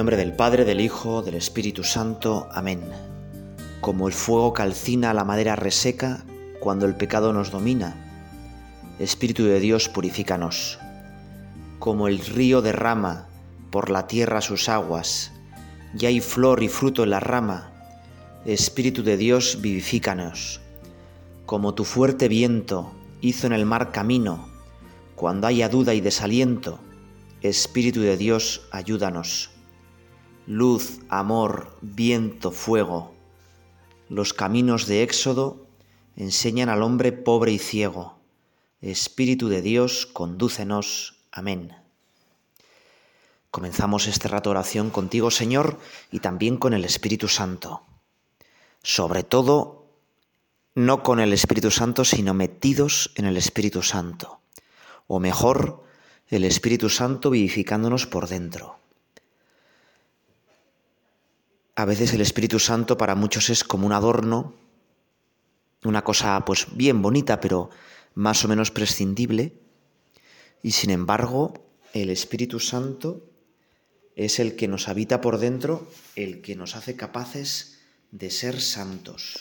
Nombre del Padre, del Hijo, del Espíritu Santo. Amén. Como el fuego calcina la madera reseca cuando el pecado nos domina, Espíritu de Dios, purifícanos. Como el río derrama por la tierra sus aguas, y hay flor y fruto en la rama, Espíritu de Dios, vivifícanos. Como tu fuerte viento hizo en el mar camino, cuando haya duda y desaliento, Espíritu de Dios, ayúdanos luz, amor, viento, fuego. Los caminos de Éxodo enseñan al hombre pobre y ciego. Espíritu de Dios, condúcenos. Amén. Comenzamos este rato oración contigo, Señor, y también con el Espíritu Santo. Sobre todo, no con el Espíritu Santo, sino metidos en el Espíritu Santo. O mejor, el Espíritu Santo vivificándonos por dentro. A veces el Espíritu Santo para muchos es como un adorno, una cosa pues bien bonita, pero más o menos prescindible. Y sin embargo, el Espíritu Santo es el que nos habita por dentro, el que nos hace capaces de ser santos.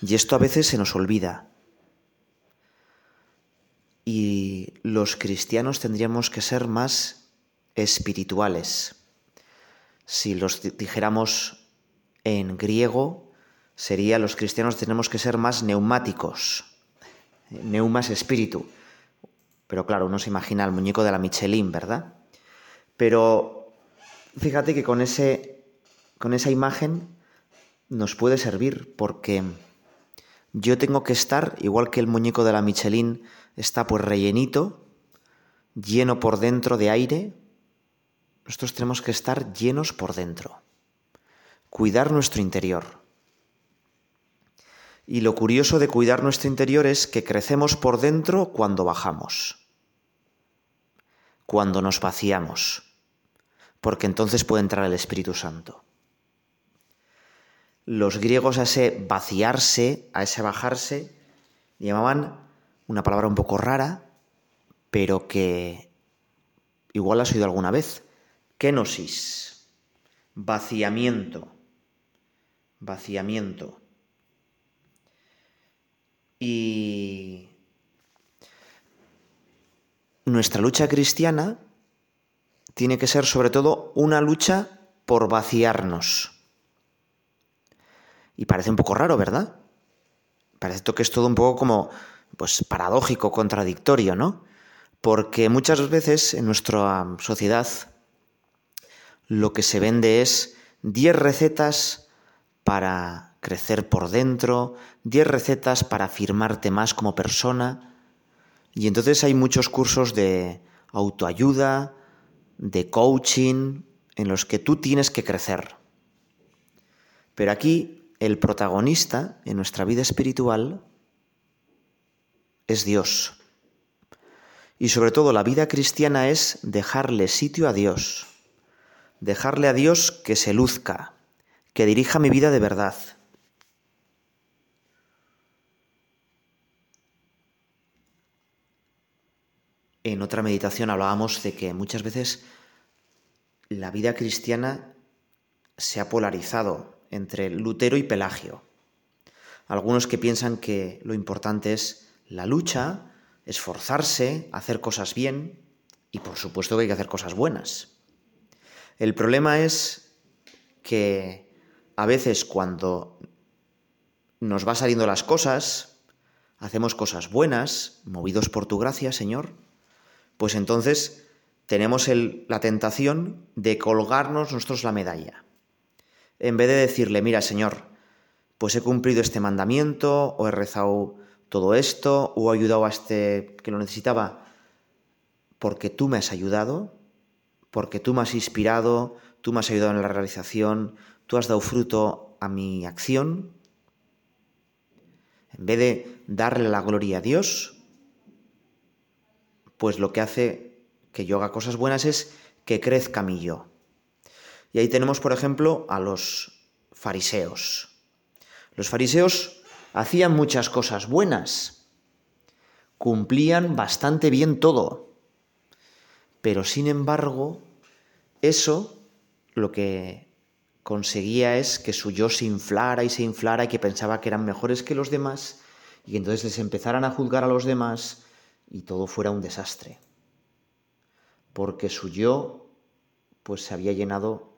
Y esto a veces se nos olvida. Y los cristianos tendríamos que ser más espirituales. Si los dijéramos en griego, sería los cristianos tenemos que ser más neumáticos. Neumas espíritu. Pero claro, uno se imagina el muñeco de la Michelin, ¿verdad? Pero fíjate que con, ese, con esa imagen nos puede servir porque yo tengo que estar, igual que el muñeco de la Michelin está pues rellenito, lleno por dentro de aire, nosotros tenemos que estar llenos por dentro, cuidar nuestro interior. Y lo curioso de cuidar nuestro interior es que crecemos por dentro cuando bajamos, cuando nos vaciamos, porque entonces puede entrar el Espíritu Santo. Los griegos a ese vaciarse, a ese bajarse, llamaban una palabra un poco rara, pero que igual has oído alguna vez, kenosis, vaciamiento, vaciamiento. Y nuestra lucha cristiana tiene que ser sobre todo una lucha por vaciarnos. Y parece un poco raro, ¿verdad? Parece que es todo un poco como pues paradójico, contradictorio, ¿no? Porque muchas veces en nuestra sociedad lo que se vende es 10 recetas para crecer por dentro, 10 recetas para afirmarte más como persona. Y entonces hay muchos cursos de autoayuda, de coaching, en los que tú tienes que crecer. Pero aquí el protagonista en nuestra vida espiritual es Dios. Y sobre todo la vida cristiana es dejarle sitio a Dios dejarle a Dios que se luzca, que dirija mi vida de verdad. En otra meditación hablábamos de que muchas veces la vida cristiana se ha polarizado entre Lutero y Pelagio. Algunos que piensan que lo importante es la lucha, esforzarse, hacer cosas bien, y por supuesto que hay que hacer cosas buenas. El problema es que a veces cuando nos va saliendo las cosas, hacemos cosas buenas, movidos por tu gracia, Señor, pues entonces tenemos la tentación de colgarnos nosotros la medalla. En vez de decirle, mira, Señor, pues he cumplido este mandamiento, o he rezado todo esto, o he ayudado a este que lo necesitaba, porque tú me has ayudado, porque tú me has inspirado, tú me has ayudado en la realización, tú has dado fruto a mi acción. En vez de darle la gloria a Dios, pues lo que hace que yo haga cosas buenas es que crezca mi yo. Y ahí tenemos, por ejemplo, a los fariseos. Los fariseos hacían muchas cosas buenas, cumplían bastante bien todo, pero sin embargo, eso lo que conseguía es que su yo se inflara y se inflara y que pensaba que eran mejores que los demás y que entonces les empezaran a juzgar a los demás y todo fuera un desastre. Porque su yo pues se había llenado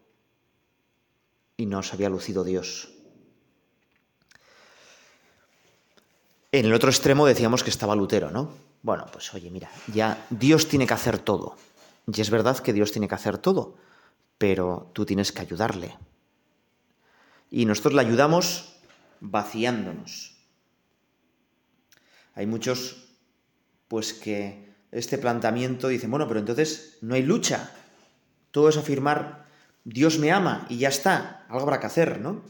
y no se había lucido Dios. En el otro extremo decíamos que estaba Lutero, ¿no? Bueno, pues oye, mira, ya Dios tiene que hacer todo. Y es verdad que Dios tiene que hacer todo, pero tú tienes que ayudarle. Y nosotros le ayudamos vaciándonos. Hay muchos, pues que este planteamiento dicen, bueno, pero entonces no hay lucha. Todo es afirmar, Dios me ama y ya está, algo habrá que hacer, ¿no?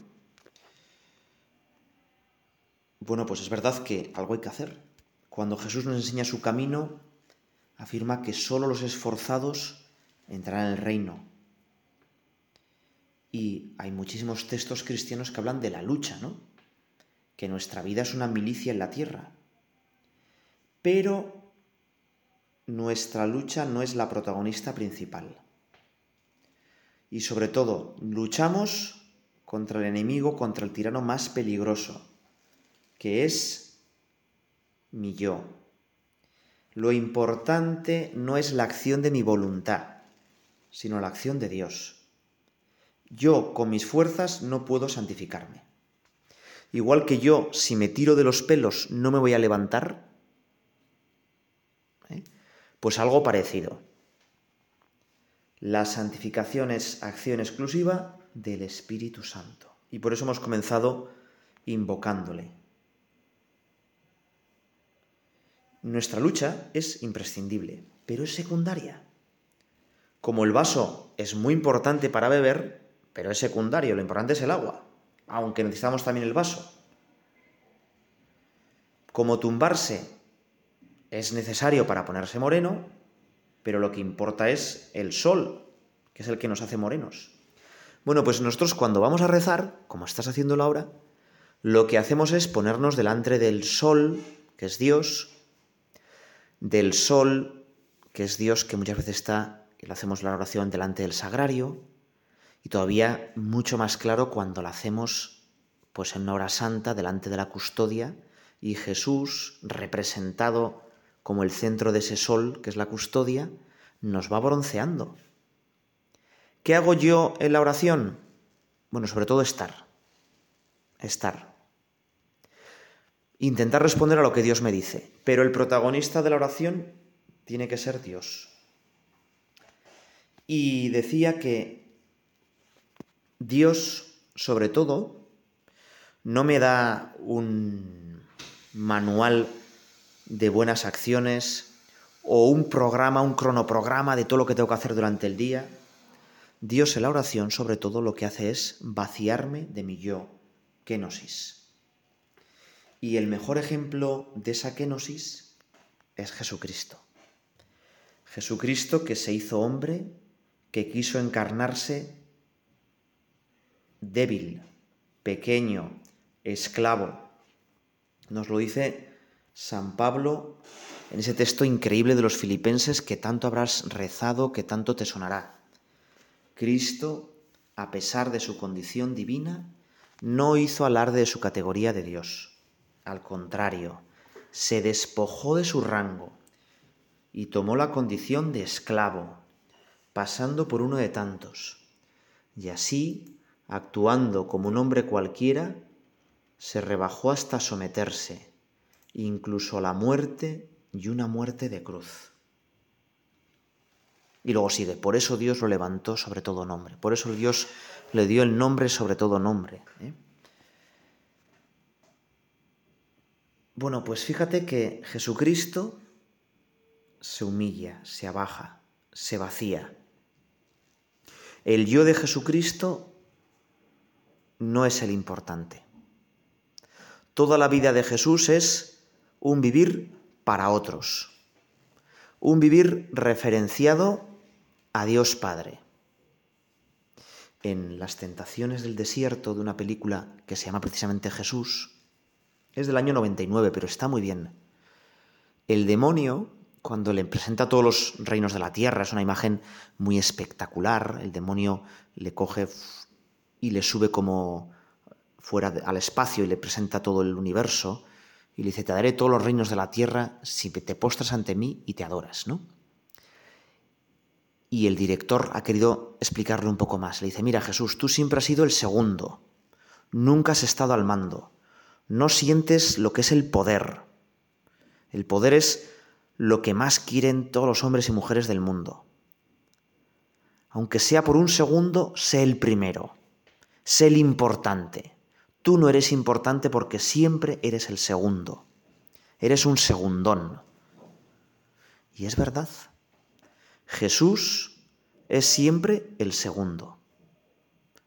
Bueno, pues es verdad que algo hay que hacer. Cuando Jesús nos enseña su camino, afirma que solo los esforzados entrarán en el reino. Y hay muchísimos textos cristianos que hablan de la lucha, ¿no? Que nuestra vida es una milicia en la tierra. Pero nuestra lucha no es la protagonista principal. Y sobre todo, luchamos contra el enemigo, contra el tirano más peligroso, que es mi yo. Lo importante no es la acción de mi voluntad, sino la acción de Dios. Yo con mis fuerzas no puedo santificarme. Igual que yo, si me tiro de los pelos, no me voy a levantar, ¿eh? pues algo parecido. La santificación es acción exclusiva del Espíritu Santo. Y por eso hemos comenzado invocándole. Nuestra lucha es imprescindible, pero es secundaria. Como el vaso es muy importante para beber, pero es secundario, lo importante es el agua, aunque necesitamos también el vaso. Como tumbarse es necesario para ponerse moreno, pero lo que importa es el sol, que es el que nos hace morenos. Bueno, pues nosotros cuando vamos a rezar, como estás haciéndolo ahora, lo que hacemos es ponernos delante del sol, que es Dios, del sol, que es Dios que muchas veces está, y lo hacemos la oración delante del sagrario, y todavía mucho más claro cuando la hacemos pues en una hora santa delante de la custodia y Jesús representado como el centro de ese sol que es la custodia nos va bronceando. ¿Qué hago yo en la oración? Bueno, sobre todo estar. Estar intentar responder a lo que Dios me dice, pero el protagonista de la oración tiene que ser Dios. Y decía que Dios, sobre todo, no me da un manual de buenas acciones o un programa, un cronoprograma de todo lo que tengo que hacer durante el día. Dios en la oración, sobre todo, lo que hace es vaciarme de mi yo, kenosis. Y el mejor ejemplo de esa kenosis es Jesucristo. Jesucristo que se hizo hombre, que quiso encarnarse débil, pequeño, esclavo. Nos lo dice San Pablo en ese texto increíble de los filipenses que tanto habrás rezado, que tanto te sonará. Cristo, a pesar de su condición divina, no hizo alarde de su categoría de Dios al contrario, se despojó de su rango y tomó la condición de esclavo, pasando por uno de tantos. Y así, actuando como un hombre cualquiera, se rebajó hasta someterse, incluso a la muerte y una muerte de cruz. Y luego sigue, por eso Dios lo levantó sobre todo nombre, por eso Dios le dio el nombre sobre todo nombre. ¿eh? Bueno, pues fíjate que Jesucristo se humilla, se abaja, se vacía. El yo de Jesucristo no es el importante. Toda la vida de Jesús es un vivir para otros, un vivir referenciado a Dios Padre. En las tentaciones del desierto de una película que se llama precisamente Jesús, es del año 99, pero está muy bien. El demonio, cuando le presenta todos los reinos de la tierra, es una imagen muy espectacular, el demonio le coge y le sube como fuera al espacio y le presenta todo el universo y le dice, te daré todos los reinos de la tierra si te postras ante mí y te adoras, ¿no? Y el director ha querido explicarle un poco más. Le dice, mira Jesús, tú siempre has sido el segundo, nunca has estado al mando, no sientes lo que es el poder. El poder es lo que más quieren todos los hombres y mujeres del mundo. Aunque sea por un segundo, sé el primero, sé el importante. Tú no eres importante porque siempre eres el segundo. Eres un segundón. Y es verdad. Jesús es siempre el segundo.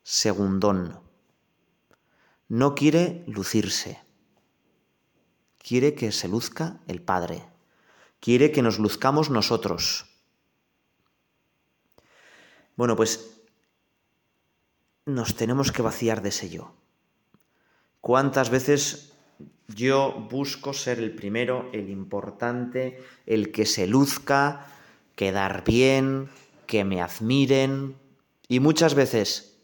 Segundón. No quiere lucirse. Quiere que se luzca el Padre. Quiere que nos luzcamos nosotros. Bueno, pues nos tenemos que vaciar de ese yo. ¿Cuántas veces yo busco ser el primero, el importante, el que se luzca, quedar bien, que me admiren? Y muchas veces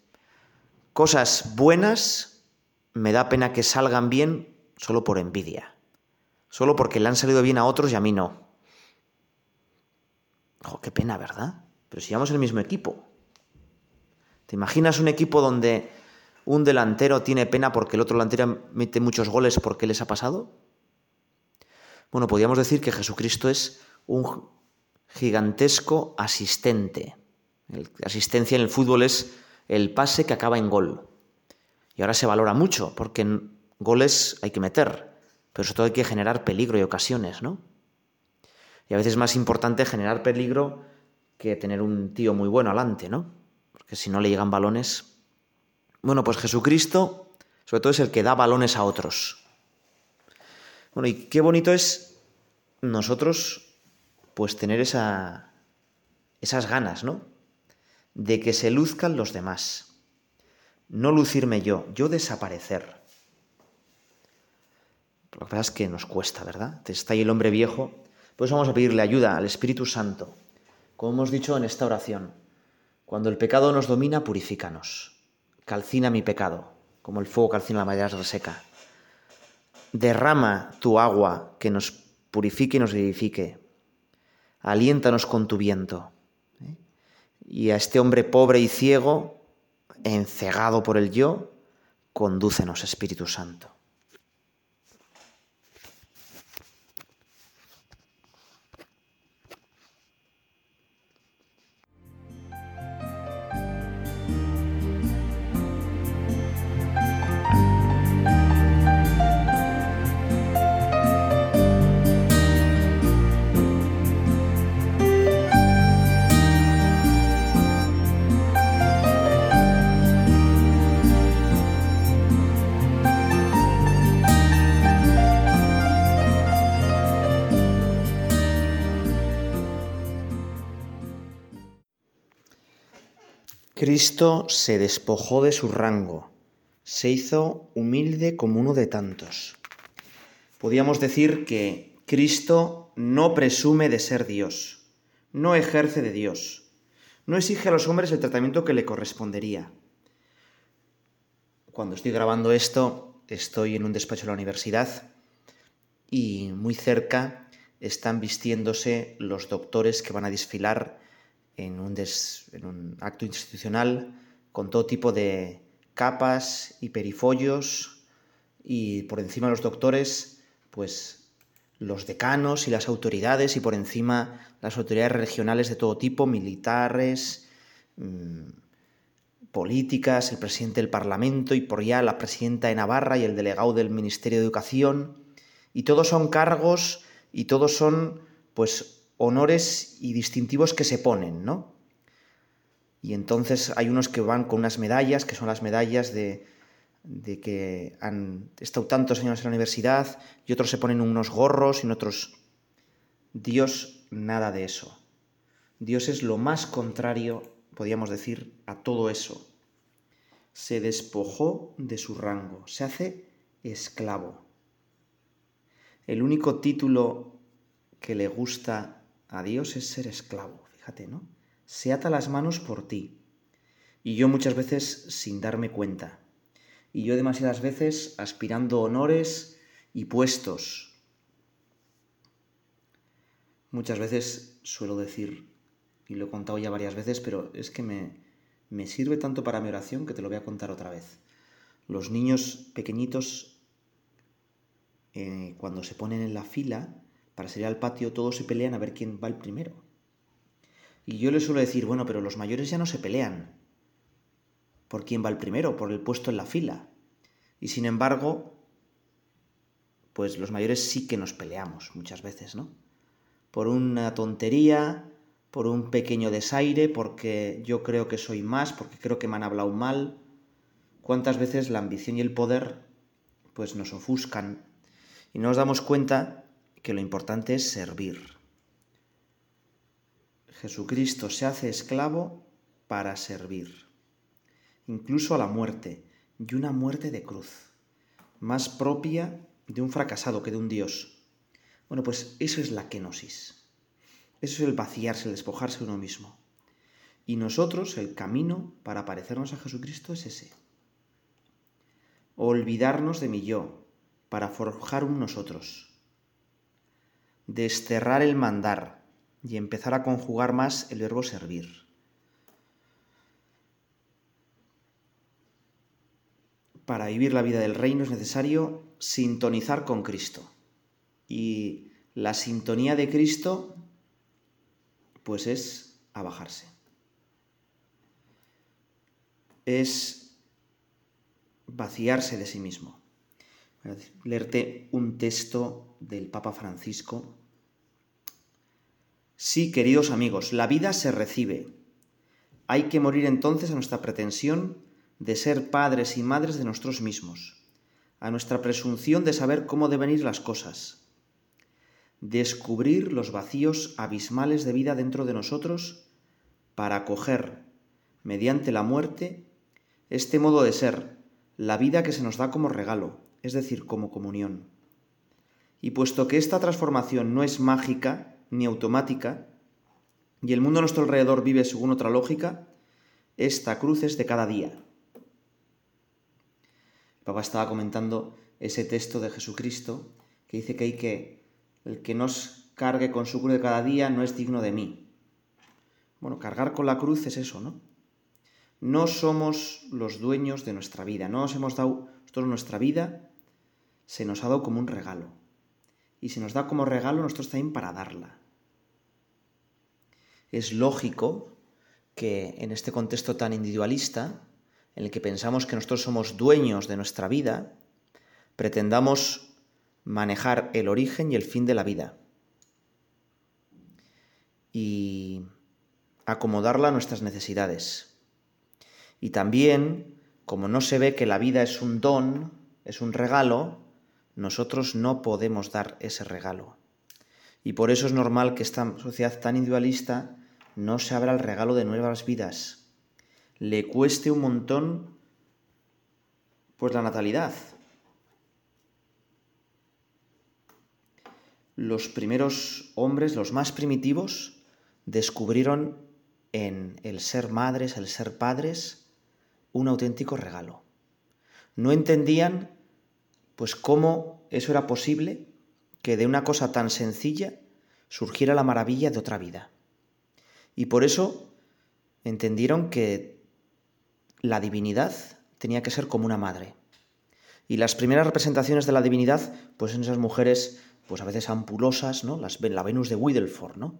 cosas buenas me da pena que salgan bien solo por envidia, solo porque le han salido bien a otros y a mí no qué pena, ¿verdad? Pero si llevamos el mismo equipo. ¿Te imaginas un equipo donde un delantero tiene pena porque el otro delantero mete muchos goles porque les ha pasado? Bueno, podríamos decir que Jesucristo es un gigantesco asistente. La asistencia en el fútbol es el pase que acaba en gol. Y ahora se valora mucho, porque en goles hay que meter, pero sobre todo hay que generar peligro y ocasiones, ¿no? Y a veces es más importante generar peligro que tener un tío muy bueno alante, ¿no? Porque si no le llegan balones. Bueno, pues Jesucristo, sobre todo, es el que da balones a otros. Bueno, y qué bonito es nosotros, pues, tener esa, esas ganas, ¿no? De que se luzcan los demás. No lucirme yo, yo desaparecer. Lo que pasa es que nos cuesta, ¿verdad? Está ahí el hombre viejo pues vamos a pedirle ayuda al Espíritu Santo. Como hemos dicho en esta oración, cuando el pecado nos domina, purifícanos. Calcina mi pecado, como el fuego calcina la madera reseca. Derrama tu agua que nos purifique y nos vivifique. Aliéntanos con tu viento. ¿eh? Y a este hombre pobre y ciego, encegado por el yo, condúcenos, Espíritu Santo. Cristo se despojó de su rango, se hizo humilde como uno de tantos. Podríamos decir que Cristo no presume de ser Dios, no ejerce de Dios, no exige a los hombres el tratamiento que le correspondería. Cuando estoy grabando esto, estoy en un despacho de la universidad y muy cerca están vistiéndose los doctores que van a desfilar en un, acto institucional con todo tipo de capas y perifollos y por encima los doctores, pues los decanos y las autoridades y por encima las autoridades regionales de todo tipo, militares, mm, políticas, el presidente del Parlamento y por allá la presidenta de Navarra y el delegado del Ministerio de Educación. Y todos son cargos y todos son pues honores y distintivos que se ponen, ¿no? Y entonces hay unos que van con unas medallas, que son las medallas de, que han estado tantos años en la universidad, y otros se ponen unos gorros y otros... Dios, nada de eso. Dios es lo más contrario, podríamos decir, a todo eso. Se despojó de su rango, se hace esclavo. El único título que le gusta a Dios es ser esclavo, fíjate, ¿no? Se ata las manos por ti. Y yo muchas veces sin darme cuenta. Y yo demasiadas veces aspirando honores y puestos. Muchas veces suelo decir, y lo he contado ya varias veces, pero es que me, me sirve tanto para mi oración que te lo voy a contar otra vez. Los niños pequeñitos, eh, cuando se ponen en la fila para salir al patio, todos se pelean a ver quién va el primero. Y yo les suelo decir, bueno, pero los mayores ya no se pelean por quién va el primero, por el puesto en la fila. Y sin embargo, pues los mayores sí que nos peleamos muchas veces, ¿no? Por una tontería, por un pequeño desaire, porque yo creo que soy más, porque creo que me han hablado mal. ¿Cuántas veces la ambición y el poder pues nos ofuscan y nos damos cuenta que lo importante es servir? Jesucristo se hace esclavo para servir, incluso a la muerte, y una muerte de cruz, más propia de un fracasado que de un Dios. Bueno, pues eso es la kenosis. Eso es el vaciarse, el despojarse de uno mismo. Y nosotros, el camino para parecernos a Jesucristo es ese. Olvidarnos de mi yo para forjar un nosotros. Desterrar el mandar y empezar a conjugar más el verbo servir. Para vivir la vida del reino es necesario sintonizar con Cristo. Y la sintonía de Cristo pues es abajarse. Es vaciarse de sí mismo. Leerte un texto del Papa Francisco. Sí, queridos amigos, la vida se recibe. Hay que morir entonces a nuestra pretensión de ser padres y madres de nosotros mismos, a nuestra presunción de saber cómo deben ir las cosas, descubrir los vacíos abismales de vida dentro de nosotros para acoger, mediante la muerte, este modo de ser, la vida que se nos da como regalo, es decir, como comunión. Y puesto que esta transformación no es mágica ni automática, y el mundo a nuestro alrededor vive según otra lógica, esta cruz es de cada día. El Papa estaba comentando ese texto de Jesucristo que dice que hay que el que nos cargue con su cruz de cada día no es digno de mí. Bueno, cargar con la cruz es eso, ¿no? No somos los dueños de nuestra vida, no nos hemos dado nuestra vida, se nos ha dado como un regalo. Y se nos da como regalo nosotros también para darla. Es lógico que en este contexto tan individualista, en el que pensamos que nosotros somos dueños de nuestra vida, pretendamos manejar el origen y el fin de la vida y acomodarla a nuestras necesidades. Y también, como no se ve que la vida es un don, es un regalo, nosotros no podemos dar ese regalo. Y por eso es normal que esta sociedad tan individualista no se abra el regalo de nuevas vidas. Le cueste un montón pues la natalidad, los primeros hombres, los más primitivos, descubrieron en el ser madres, el ser padres, un auténtico regalo. No entendían pues cómo eso era posible que de una cosa tan sencilla surgiera la maravilla de otra vida. Y por eso entendieron que la divinidad tenía que ser como una madre. Y las primeras representaciones de la divinidad, pues en esas mujeres pues a veces ampulosas, ¿no? Las, la Venus de Widdelford, ¿no?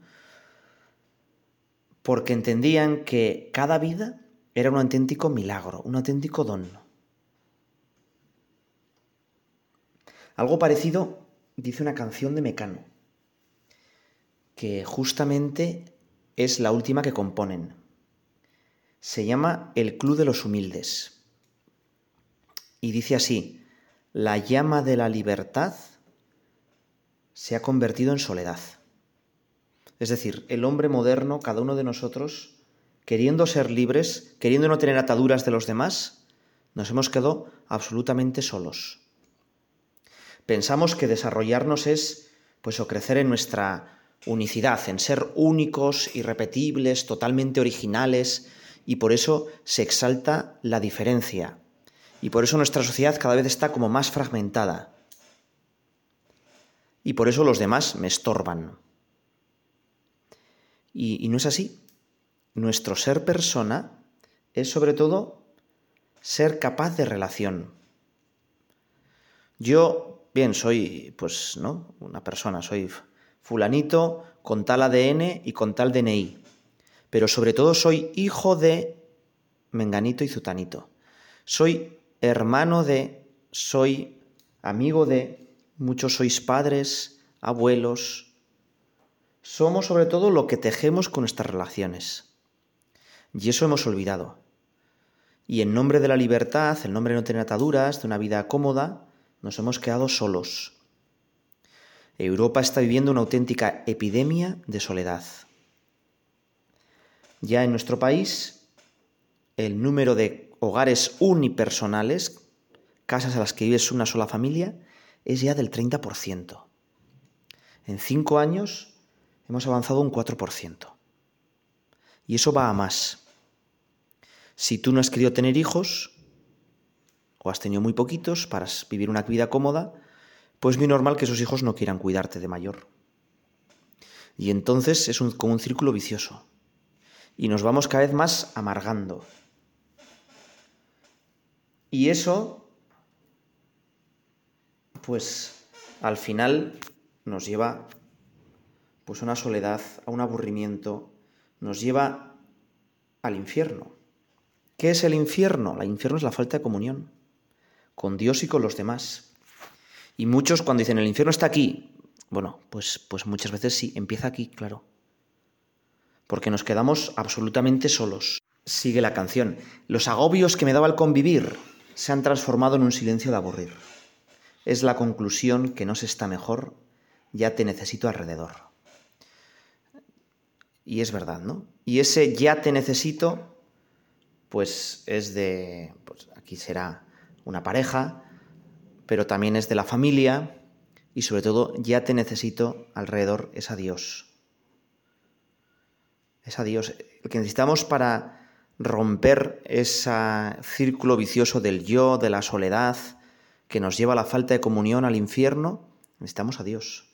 Porque entendían que cada vida era un auténtico milagro, un auténtico don. Algo parecido dice una canción de Mecano, que justamente es la última que componen. Se llama El Club de los Humildes. Y dice así, la llama de la libertad se ha convertido en soledad. Es decir, el hombre moderno, cada uno de nosotros, queriendo ser libres, queriendo no tener ataduras de los demás, nos hemos quedado absolutamente solos. Pensamos que desarrollarnos es pues o crecer en nuestra unicidad, en ser únicos, irrepetibles, totalmente originales, y por eso se exalta la diferencia. Y por eso nuestra sociedad cada vez está como más fragmentada. Y por eso los demás me estorban. Y, y no es así. Nuestro ser persona es sobre todo ser capaz de relación. Yo, bien, soy, pues, ¿no? Una persona, soy fulanito con tal ADN y con tal DNI. Pero sobre todo soy hijo de menganito y zutanito. Soy hermano de, soy amigo de, muchos sois padres, abuelos. Somos sobre todo lo que tejemos con nuestras relaciones. Y eso hemos olvidado. Y en nombre de la libertad, en nombre de no tener ataduras, de una vida cómoda, nos hemos quedado solos. Europa está viviendo una auténtica epidemia de soledad. Ya en nuestro país, el número de hogares unipersonales, casas a las que vive una sola familia, es ya del 30%. En cinco años hemos avanzado un 4%. Y eso va a más. Si tú no has querido tener hijos, o has tenido muy poquitos para vivir una vida cómoda, pues es muy normal que esos hijos no quieran cuidarte de mayor. Y entonces es un, como un círculo vicioso. Y nos vamos cada vez más amargando. Y eso, pues al final nos lleva pues a una soledad, a un aburrimiento, nos lleva al infierno. ¿Qué es el infierno? El infierno es la falta de comunión con Dios y con los demás. Y muchos cuando dicen el infierno está aquí, bueno, pues, pues muchas veces sí, empieza aquí, claro. Porque nos quedamos absolutamente solos. Sigue la canción. Los agobios que me daba el convivir se han transformado en un silencio de aburrir. Es la conclusión que no se está mejor, ya te necesito alrededor. Y es verdad, ¿no? Y ese ya te necesito, pues es de, pues aquí será una pareja, pero también es de la familia y sobre todo ya te necesito alrededor es a Dios. Es a Dios. Lo que necesitamos para romper ese círculo vicioso del yo, de la soledad, que nos lleva a la falta de comunión al infierno, necesitamos a Dios.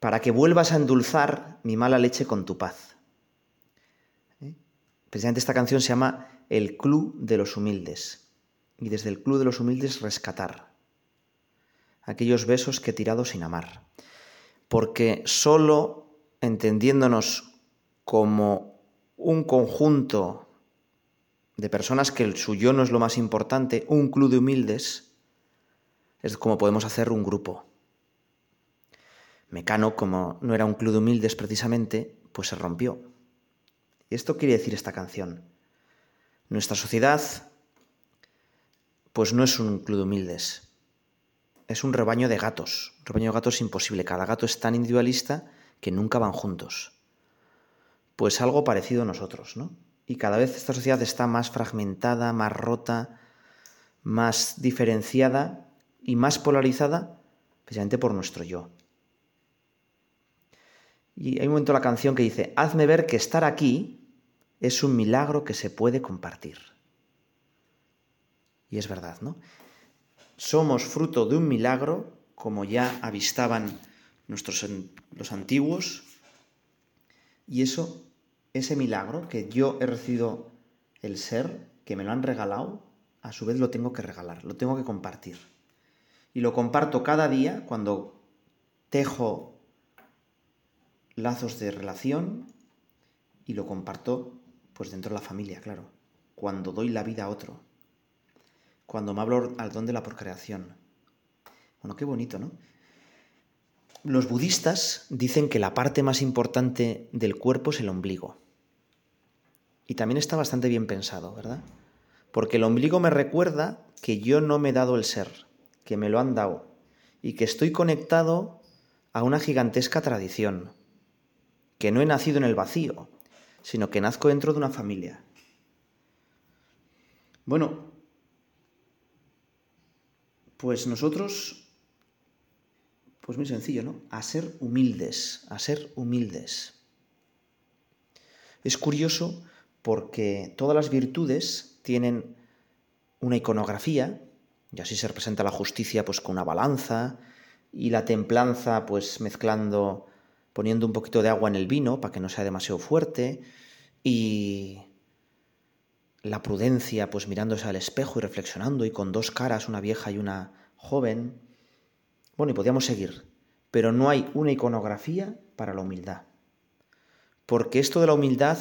Para que vuelvas a endulzar mi mala leche con tu paz. ¿Eh? Precisamente esta canción se llama El Club de los Humildes y desde el Club de los Humildes rescatar aquellos besos que he tirado sin amar. Porque solo entendiéndonos como un conjunto de personas que el suyo no es lo más importante, un club de humildes, es como podemos hacer un grupo. Mecano, como no era un club de humildes precisamente, pues se rompió. Y esto quiere decir esta canción. Nuestra sociedad pues no es un club de humildes. Es un rebaño de gatos. Un rebaño de gatos imposible. Cada gato es tan individualista que nunca van juntos. Pues algo parecido a nosotros, ¿no? Y cada vez esta sociedad está más fragmentada, más rota, más diferenciada y más polarizada precisamente por nuestro yo. Y hay un momento en la canción que dice, hazme ver que estar aquí es un milagro que se puede compartir. Y es verdad, ¿no? Somos fruto de un milagro, como ya avistaban nuestros, los antiguos, y eso, ese milagro, que yo he recibido el ser, que me lo han regalado, a su vez lo tengo que regalar, lo tengo que compartir. Y lo comparto cada día cuando tejo lazos de relación y lo comparto pues dentro de la familia, claro, cuando doy la vida a otro cuando me hablo al don de la procreación. Bueno, qué bonito, ¿no? Los budistas dicen que la parte más importante del cuerpo es el ombligo. Y también está bastante bien pensado, ¿verdad? Porque el ombligo me recuerda que yo no me he dado el ser, que me lo han dado, y que estoy conectado a una gigantesca tradición, que no he nacido en el vacío, sino que nazco dentro de una familia. Bueno, pues nosotros, Pues muy sencillo, ¿no? A ser humildes, a ser humildes. Es curioso porque todas las virtudes tienen una iconografía, y así se representa la justicia pues con una balanza, y la templanza pues mezclando, poniendo un poquito de agua en el vino para que no sea demasiado fuerte, y la prudencia pues mirándose al espejo y reflexionando, y con dos caras, una vieja y una joven. Bueno, y podríamos seguir, pero no hay una iconografía para la humildad. Porque esto de la humildad,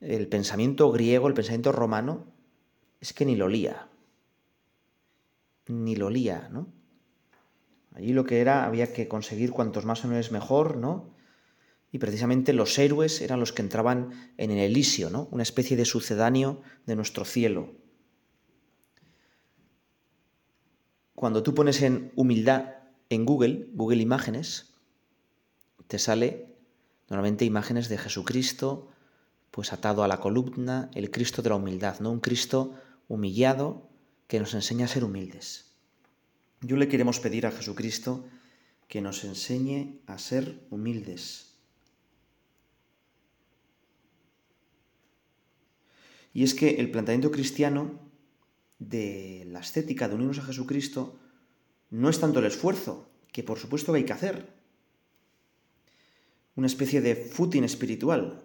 el pensamiento griego, el pensamiento romano, es que ni lo lía. Ni lo lía, ¿no? Allí lo que era, había que conseguir cuantos más es mejor, ¿no? Y precisamente los héroes eran los que entraban en el Elísio, ¿no? Una especie de sucedáneo de nuestro cielo. Cuando tú pones en humildad en Google, Google Imágenes, te sale normalmente imágenes de Jesucristo, pues atado a la columna, el Cristo de la humildad, ¿no? Un Cristo humillado que nos enseña a ser humildes. Yo le queremos pedir a Jesucristo que nos enseñe a ser humildes. Y es que el planteamiento cristiano de la estética de unirnos a Jesucristo no es tanto el esfuerzo, que por supuesto hay que hacer, una especie de footing espiritual,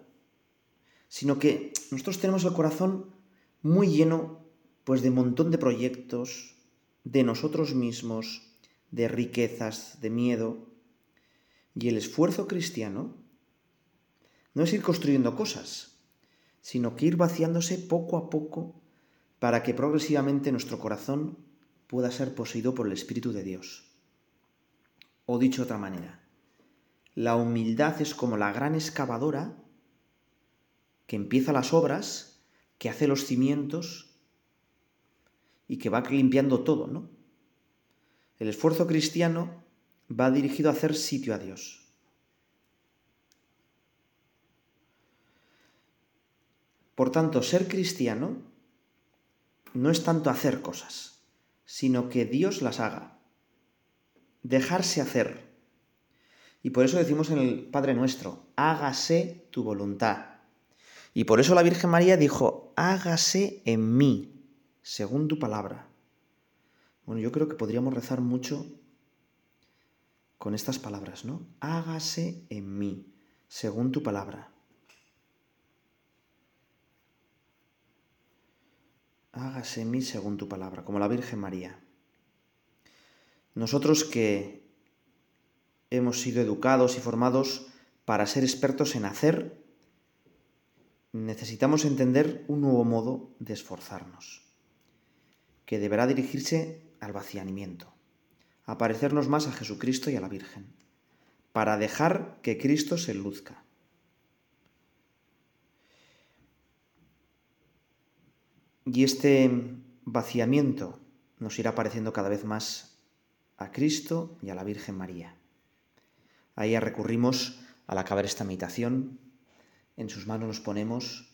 sino que nosotros tenemos el corazón muy lleno pues de un montón de proyectos, de nosotros mismos, de riquezas, de miedo. Y el esfuerzo cristiano no es ir construyendo cosas, sino que ir vaciándose poco a poco para que progresivamente nuestro corazón pueda ser poseído por el Espíritu de Dios. O dicho de otra manera, la humildad es como la gran excavadora que empieza las obras, que hace los cimientos y que va limpiando todo, ¿no? El esfuerzo cristiano va dirigido a hacer sitio a Dios. Por tanto, ser cristiano no es tanto hacer cosas, sino que Dios las haga. Dejarse hacer. Y por eso decimos en el Padre Nuestro, hágase tu voluntad. Y por eso la Virgen María dijo, hágase en mí, según tu palabra. Bueno, yo creo que podríamos rezar mucho con estas palabras, ¿no? Hágase en mí, según tu palabra. Hágase en mí según tu palabra, como la Virgen María. Nosotros que hemos sido educados y formados para ser expertos en hacer necesitamos entender un nuevo modo de esforzarnos, que deberá dirigirse al vaciamiento, a parecernos más a Jesucristo y a la Virgen, para dejar que Cristo se luzca. Y este vaciamiento nos irá pareciendo cada vez más a Cristo y a la Virgen María. Ahí recurrimos al acabar esta meditación en sus manos nos ponemos.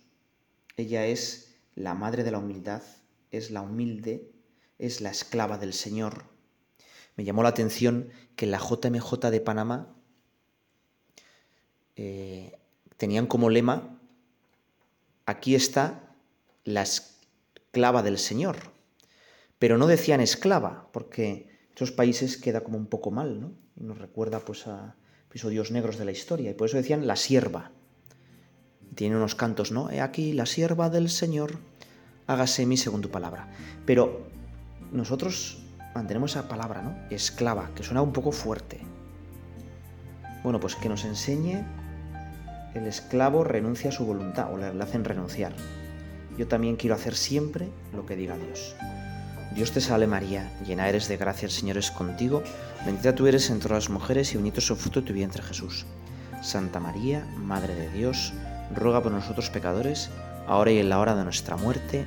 Ella es la madre de la humildad, es la humilde, es la esclava del Señor. Me llamó la atención que la JMJ de Panamá eh, tenían como lema, aquí está la esclava del Señor. Pero no decían esclava, porque en esos países queda como un poco mal, ¿no? Y nos recuerda pues a episodios negros de la historia, y por eso decían la sierva tiene unos cantos, ¿no? He aquí la sierva del Señor, hágase mí según tu palabra. Pero nosotros mantenemos esa palabra, ¿no? Esclava, que suena un poco fuerte. Bueno, pues que nos enseñe el esclavo renuncia a su voluntad o le hacen renunciar. Yo también quiero hacer siempre lo que diga Dios. Dios te salve María, llena eres de gracia, el Señor es contigo, bendita tú eres entre las mujeres y bendito es el fruto de tu vientre Jesús. Santa María, Madre de Dios, ruega por nosotros pecadores, ahora y en la hora de nuestra muerte.